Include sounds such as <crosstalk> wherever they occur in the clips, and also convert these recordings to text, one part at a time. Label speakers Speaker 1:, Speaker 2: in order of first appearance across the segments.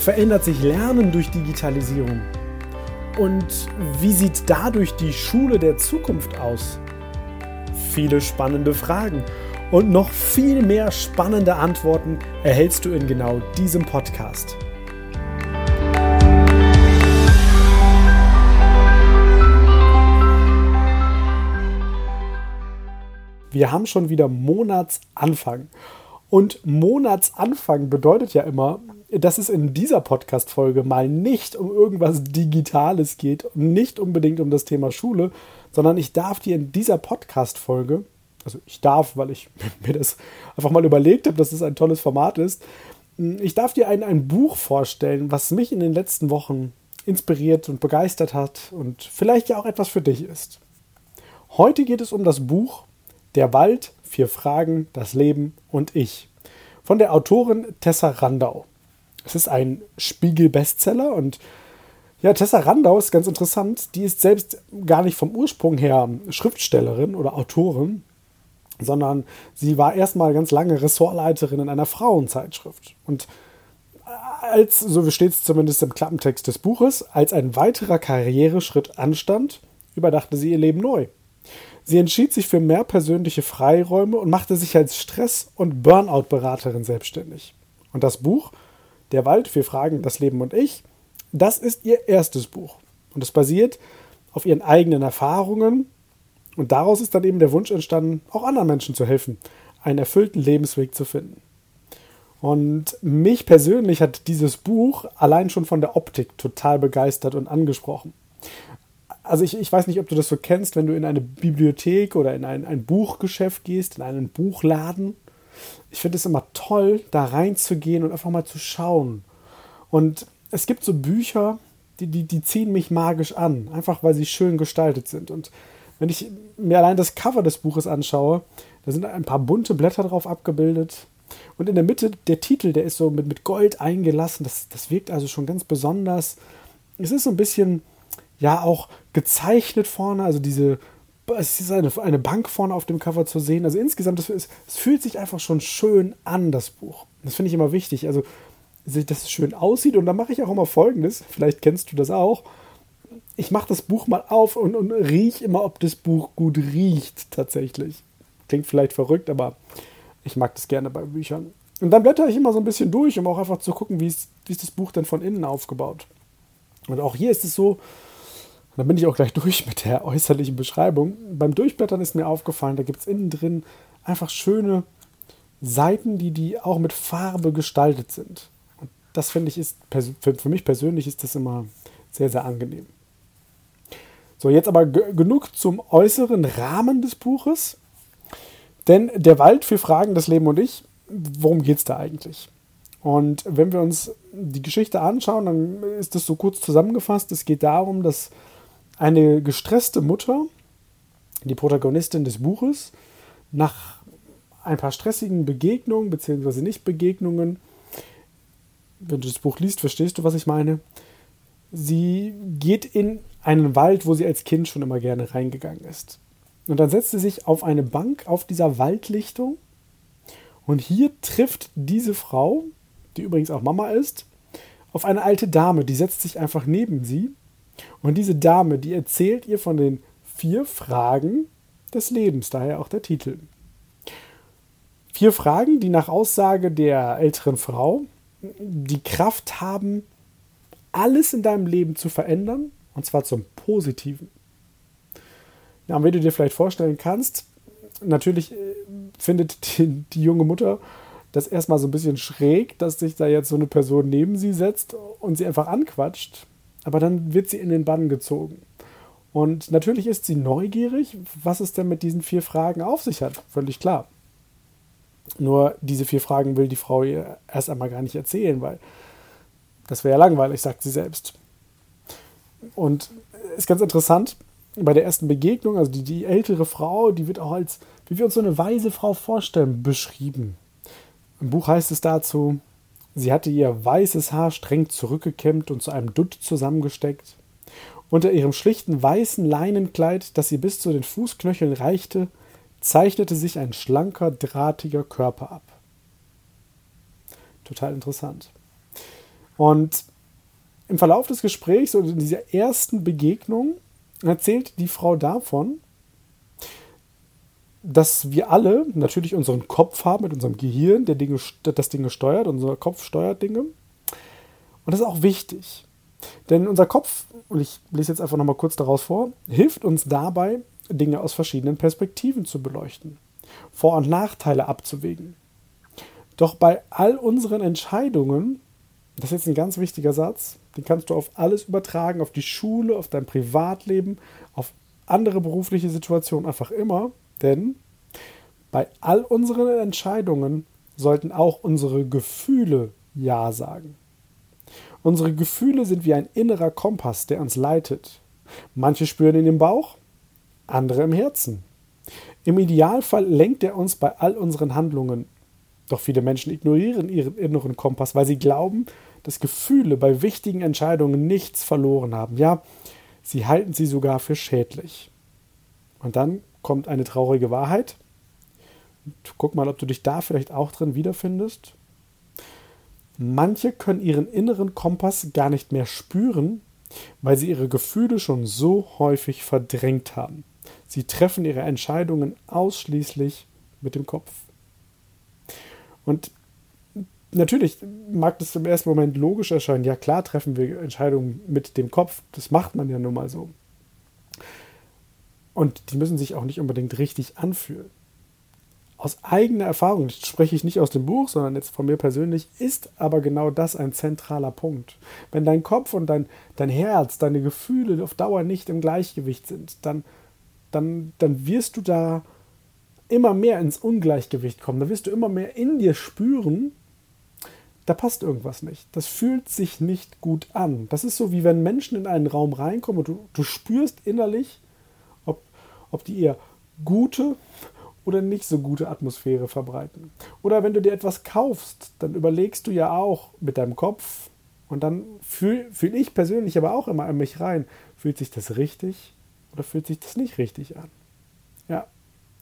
Speaker 1: verändert sich Lernen durch Digitalisierung? Und wie sieht dadurch die Schule der Zukunft aus? Viele spannende Fragen und noch viel mehr spannende Antworten erhältst du in genau diesem Podcast. Wir haben schon wieder Monatsanfang. Und Monatsanfang bedeutet ja immer, dass es in dieser Podcast-Folge mal nicht um irgendwas Digitales geht nicht unbedingt um das Thema Schule, sondern ich darf dir in dieser Podcast-Folge, also ich darf, weil ich <laughs> mir das einfach mal überlegt habe, dass es ein tolles Format ist, ich darf dir ein, ein Buch vorstellen, was mich in den letzten Wochen inspiriert und begeistert hat und vielleicht ja auch etwas für dich ist. Heute geht es um das Buch Der Wald, vier Fragen, das Leben und ich von der Autorin Tessa Randau. Es ist ein Spiegel-Bestseller und ja, Tessa Randau ist ganz interessant. Die ist selbst gar nicht vom Ursprung her Schriftstellerin oder Autorin, sondern sie war erstmal ganz lange Ressortleiterin in einer Frauenzeitschrift. Und als, so steht es zumindest im Klappentext des Buches, als ein weiterer Karriereschritt anstand, überdachte sie ihr Leben neu. Sie entschied sich für mehr persönliche Freiräume und machte sich als Stress- und Burnout-Beraterin selbstständig. Und das Buch der Wald, wir fragen das Leben und ich. Das ist ihr erstes Buch. Und es basiert auf ihren eigenen Erfahrungen. Und daraus ist dann eben der Wunsch entstanden, auch anderen Menschen zu helfen, einen erfüllten Lebensweg zu finden. Und mich persönlich hat dieses Buch allein schon von der Optik total begeistert und angesprochen. Also ich, ich weiß nicht, ob du das so kennst, wenn du in eine Bibliothek oder in ein, ein Buchgeschäft gehst, in einen Buchladen ich finde es immer toll, da reinzugehen und einfach mal zu schauen. Und es gibt so Bücher, die, die, die ziehen mich magisch an, einfach weil sie schön gestaltet sind. Und wenn ich mir allein das Cover des Buches anschaue, da sind ein paar bunte Blätter drauf abgebildet. Und in der Mitte der Titel, der ist so mit, mit Gold eingelassen. Das, das wirkt also schon ganz besonders. Es ist so ein bisschen, ja, auch gezeichnet vorne, also diese es ist eine, eine Bank vorne auf dem Cover zu sehen. Also insgesamt, es, es fühlt sich einfach schon schön an, das Buch. Das finde ich immer wichtig. Also, dass es schön aussieht. Und da mache ich auch immer Folgendes. Vielleicht kennst du das auch. Ich mache das Buch mal auf und, und rieche immer, ob das Buch gut riecht, tatsächlich. Klingt vielleicht verrückt, aber ich mag das gerne bei Büchern. Und dann blätter ich immer so ein bisschen durch, um auch einfach zu gucken, wie ist, wie ist das Buch denn von innen aufgebaut. Und auch hier ist es so, dann bin ich auch gleich <laughs> durch mit der äußerlichen Beschreibung. Beim Durchblättern ist mir aufgefallen, da gibt es innen drin einfach schöne Seiten, die, die auch mit Farbe gestaltet sind. Und das finde ich ist, für mich persönlich ist das immer sehr, sehr angenehm. So, jetzt aber genug zum äußeren Rahmen des Buches. Denn der Wald, wir fragen das Leben und ich, worum geht es da eigentlich? Und wenn wir uns die Geschichte anschauen, dann ist das so kurz zusammengefasst. Es geht darum, dass eine gestresste Mutter, die Protagonistin des Buches, nach ein paar stressigen Begegnungen bzw. Nicht-Begegnungen, wenn du das Buch liest, verstehst du, was ich meine. Sie geht in einen Wald, wo sie als Kind schon immer gerne reingegangen ist. Und dann setzt sie sich auf eine Bank auf dieser Waldlichtung. Und hier trifft diese Frau, die übrigens auch Mama ist, auf eine alte Dame, die setzt sich einfach neben sie und diese Dame, die erzählt ihr von den vier Fragen des Lebens, daher auch der Titel. Vier Fragen, die nach Aussage der älteren Frau die Kraft haben, alles in deinem Leben zu verändern, und zwar zum Positiven. Ja, wie du dir vielleicht vorstellen kannst, natürlich äh, findet die, die junge Mutter das erstmal so ein bisschen schräg, dass sich da jetzt so eine Person neben sie setzt und sie einfach anquatscht. Aber dann wird sie in den Bann gezogen. Und natürlich ist sie neugierig, was es denn mit diesen vier Fragen auf sich hat. Völlig klar. Nur diese vier Fragen will die Frau ihr erst einmal gar nicht erzählen, weil Das wäre ja langweilig, sagt sie selbst. Und ist ganz interessant, bei der ersten Begegnung, also die, die ältere Frau, die wird auch als, wie wir uns so eine weise Frau vorstellen, beschrieben. Im Buch heißt es dazu, sie hatte ihr weißes Haar streng zurückgekämmt und zu einem Dutt zusammengesteckt. Unter ihrem schlichten weißen Leinenkleid, das ihr bis zu den Fußknöcheln reichte, zeichnete sich ein schlanker, drahtiger Körper ab. Total interessant. Und im Verlauf des Gesprächs oder in dieser ersten Begegnung erzählt die Frau davon, dass wir alle natürlich unseren Kopf haben mit unserem Gehirn, der Dinge, das Dinge steuert, unser Kopf steuert Dinge. Und das ist auch wichtig. Denn unser Kopf, und ich lese jetzt einfach nochmal kurz daraus vor, hilft uns dabei, Dinge aus verschiedenen Perspektiven zu beleuchten, Vor- und Nachteile abzuwägen. Doch bei all unseren Entscheidungen, das ist jetzt ein ganz wichtiger Satz, den kannst du auf alles übertragen, auf die Schule, auf dein Privatleben, auf andere berufliche Situationen, einfach immer. Denn bei all unseren Entscheidungen sollten auch unsere Gefühle Ja sagen. Unsere Gefühle sind wie ein innerer Kompass, der uns leitet. Manche spüren ihn im Bauch, andere im Herzen. Im Idealfall lenkt er uns bei all unseren Handlungen. Doch viele Menschen ignorieren ihren inneren Kompass, weil sie glauben, dass Gefühle bei wichtigen Entscheidungen nichts verloren haben. Ja, sie halten sie sogar für schädlich. Und dann kommt eine traurige Wahrheit. Guck mal, ob du dich da vielleicht auch drin wiederfindest. Manche können ihren inneren Kompass gar nicht mehr spüren, weil sie ihre Gefühle schon so häufig verdrängt haben. Sie treffen ihre Entscheidungen ausschließlich mit dem Kopf. Und natürlich mag das im ersten Moment logisch erscheinen. Ja, klar treffen wir Entscheidungen mit dem Kopf. Das macht man ja nun mal so. Und die müssen sich auch nicht unbedingt richtig anfühlen. Aus eigener Erfahrung, das spreche ich nicht aus dem Buch, sondern jetzt von mir persönlich, ist aber genau das ein zentraler Punkt. Wenn dein Kopf und dein, dein Herz, deine Gefühle auf Dauer nicht im Gleichgewicht sind, dann, dann, dann wirst du da immer mehr ins Ungleichgewicht kommen. Da wirst du immer mehr in dir spüren, da passt irgendwas nicht. Das fühlt sich nicht gut an. Das ist so, wie wenn Menschen in einen Raum reinkommen und du, du spürst innerlich, ob, die eher gute oder nicht so gute Atmosphäre verbreiten. Oder wenn du dir etwas kaufst, dann überlegst du ja auch mit deinem Kopf und dann fühle fühl ich persönlich aber auch immer an mich rein, fühlt sich das richtig oder fühlt sich das nicht richtig an? Ja,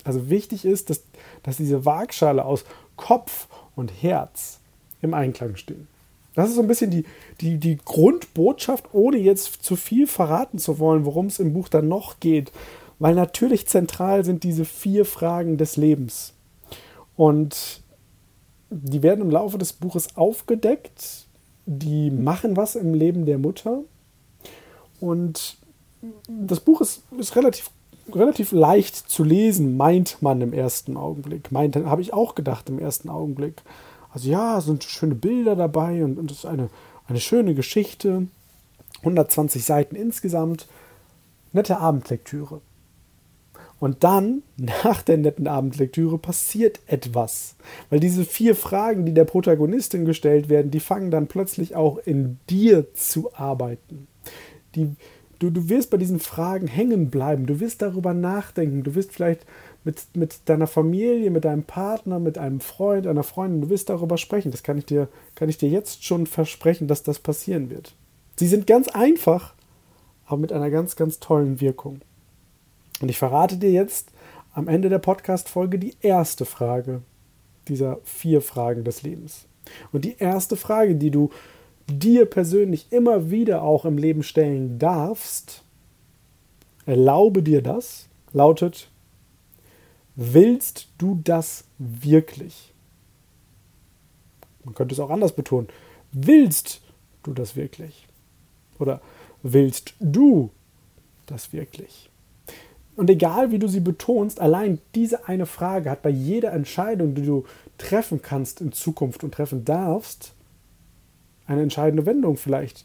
Speaker 1: also wichtig ist, dass, dass diese Waagschale aus Kopf und Herz im Einklang stehen. Das ist so ein bisschen die, die, die Grundbotschaft, ohne jetzt zu viel verraten zu wollen, worum es im Buch dann noch geht. Weil natürlich zentral sind diese vier Fragen des Lebens. Und die werden im Laufe des Buches aufgedeckt. Die machen was im Leben der Mutter. Und das Buch ist, ist relativ, relativ leicht zu lesen, meint man im ersten Augenblick. Meint, habe ich auch gedacht im ersten Augenblick. Also ja, sind schöne Bilder dabei und, es ist eine, eine schöne Geschichte. 120 Seiten insgesamt. Nette Abendlektüre. Und dann, <laughs> nach der netten Abendlektüre, passiert etwas. Weil diese vier Fragen, die der Protagonistin gestellt werden, die fangen dann plötzlich auch in dir zu arbeiten. Die, du, du wirst bei diesen Fragen hängen bleiben. Du wirst darüber nachdenken. Du wirst vielleicht mit, mit deiner Familie, mit deinem Partner, mit einem Freund, einer Freundin, du wirst darüber sprechen. Das kann ich dir, kann ich dir jetzt schon versprechen, dass das passieren wird. Sie sind ganz einfach, aber mit einer ganz, ganz tollen Wirkung. Und ich verrate dir jetzt am Ende der Podcast-Folge die erste Frage dieser vier Fragen des Lebens. Und die erste Frage, die du dir persönlich immer wieder auch im Leben stellen darfst, erlaube dir das, lautet, Willst du das wirklich? Man könnte es auch anders betonen. Willst du das wirklich? Oder willst du das wirklich? Und egal wie du sie betonst, allein diese eine Frage hat bei jeder Entscheidung, die du treffen kannst in Zukunft und treffen darfst, eine entscheidende Wendung vielleicht.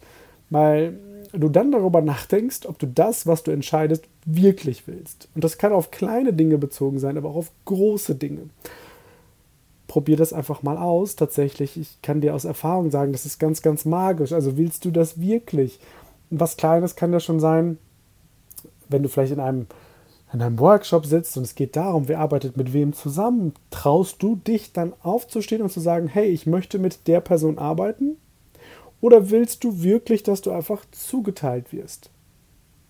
Speaker 1: Weil du dann darüber nachdenkst, ob du das, was du entscheidest, wirklich willst. Und das kann auf kleine Dinge bezogen sein, aber auch auf große Dinge. probier das einfach mal aus. Tatsächlich, ich kann dir aus Erfahrung sagen, das ist ganz, ganz magisch. Also willst du das wirklich? Was Kleines kann ja schon sein, wenn du vielleicht in einem, in einem Workshop sitzt und es geht darum, wer arbeitet mit wem zusammen, traust du dich dann aufzustehen und zu sagen, hey, ich möchte mit der Person arbeiten? Oder willst du wirklich, dass du einfach zugeteilt wirst?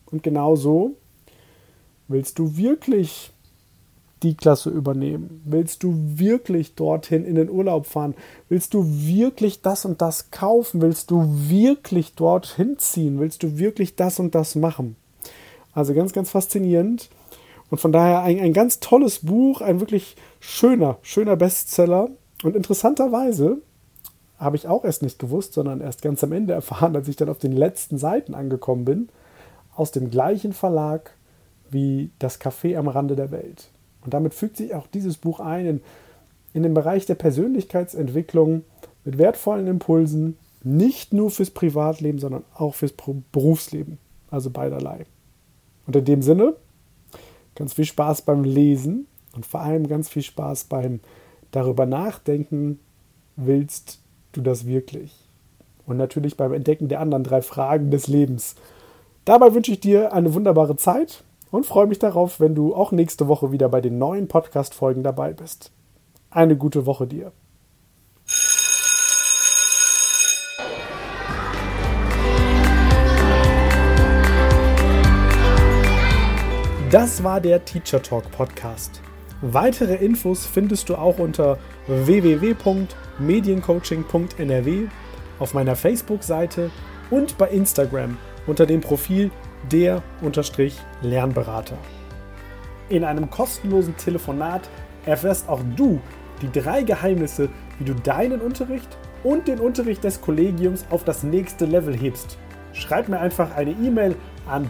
Speaker 1: Und genau so willst du wirklich die Klasse übernehmen? Willst du wirklich dorthin in den Urlaub fahren? Willst du wirklich das und das kaufen? Willst du wirklich dorthin ziehen? Willst du wirklich das und das machen? Also ganz, ganz faszinierend. Und von daher ein, ein ganz tolles Buch, ein wirklich schöner, schöner Bestseller. Und interessanterweise habe ich auch erst nicht gewusst, sondern erst ganz am Ende erfahren, <laughs> als ich dann auf den letzten Seiten angekommen bin, aus dem gleichen Verlag wie Das Café am Rande der Welt. Und damit fügt sich auch dieses Buch ein in, in den Bereich der Persönlichkeitsentwicklung mit wertvollen Impulsen, nicht nur fürs Privatleben, sondern auch fürs Berufsleben. Also beiderlei. Und in dem Sinne, ganz viel Spaß beim Lesen und vor allem ganz viel Spaß beim darüber nachdenken, willst du das wirklich? Und natürlich beim Entdecken der anderen drei Fragen des Lebens. Dabei wünsche ich dir eine wunderbare Zeit und freue mich darauf, wenn du auch nächste Woche wieder bei den neuen Podcast-Folgen dabei bist. Eine gute Woche dir. Das war der Teacher Talk Podcast. Weitere Infos findest du auch unter www.mediencoaching.nrw auf meiner Facebook-Seite und bei Instagram unter dem Profil der-lernberater. In einem kostenlosen Telefonat erfährst auch du die drei Geheimnisse, wie du deinen Unterricht und den Unterricht des Kollegiums auf das nächste Level hebst. Schreib mir einfach eine E-Mail an